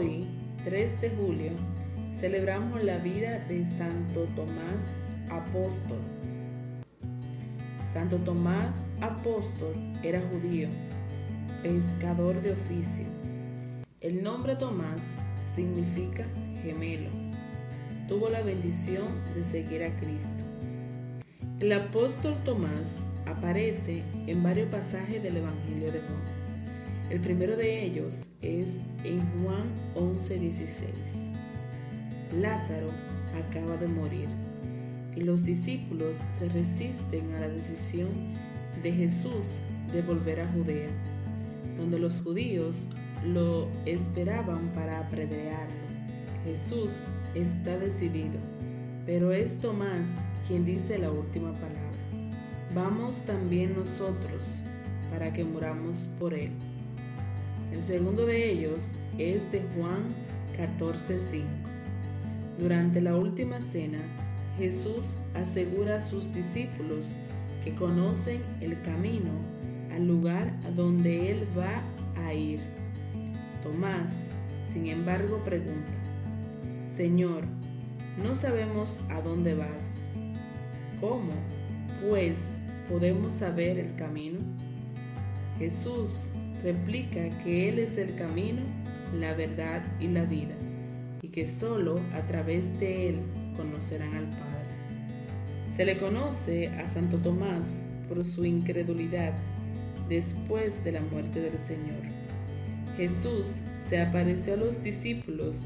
Hoy, 3 de julio, celebramos la vida de Santo Tomás Apóstol. Santo Tomás Apóstol era judío, pescador de oficio. El nombre Tomás significa gemelo. Tuvo la bendición de seguir a Cristo. El apóstol Tomás aparece en varios pasajes del Evangelio de Juan. El primero de ellos es en Juan 11:16. Lázaro acaba de morir y los discípulos se resisten a la decisión de Jesús de volver a Judea, donde los judíos lo esperaban para apedrearlo. Jesús está decidido, pero es Tomás quien dice la última palabra. Vamos también nosotros para que muramos por él. El segundo de ellos es de Juan 14:5. Durante la última cena, Jesús asegura a sus discípulos que conocen el camino al lugar a donde Él va a ir. Tomás, sin embargo, pregunta, Señor, no sabemos a dónde vas. ¿Cómo, pues, podemos saber el camino? Jesús replica que Él es el camino, la verdad y la vida, y que solo a través de Él conocerán al Padre. Se le conoce a Santo Tomás por su incredulidad después de la muerte del Señor. Jesús se apareció a los discípulos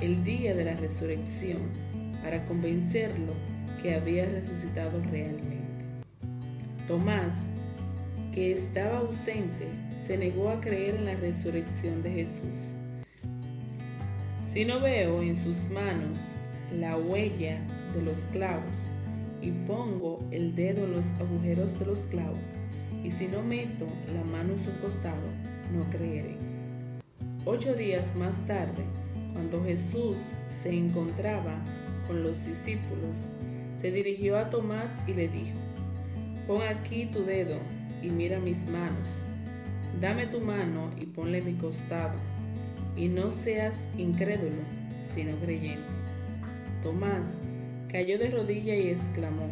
el día de la resurrección para convencerlo que había resucitado realmente. Tomás, que estaba ausente, se negó a creer en la resurrección de Jesús. Si no veo en sus manos la huella de los clavos y pongo el dedo en los agujeros de los clavos, y si no meto la mano en su costado, no creeré. Ocho días más tarde, cuando Jesús se encontraba con los discípulos, se dirigió a Tomás y le dijo, pon aquí tu dedo y mira mis manos Dame tu mano y ponle mi costado, y no seas incrédulo, sino creyente. Tomás cayó de rodilla y exclamó,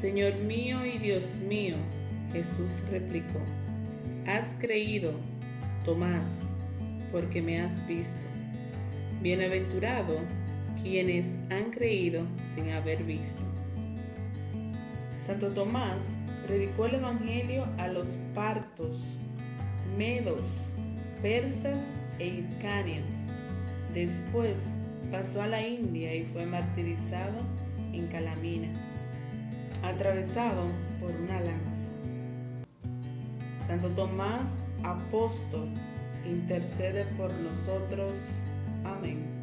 Señor mío y Dios mío. Jesús replicó, Has creído, Tomás, porque me has visto. Bienaventurado quienes han creído sin haber visto. Santo Tomás predicó el Evangelio a los partos medos, persas e hircanios. Después pasó a la India y fue martirizado en Calamina, atravesado por una lanza. Santo Tomás, apóstol, intercede por nosotros. Amén.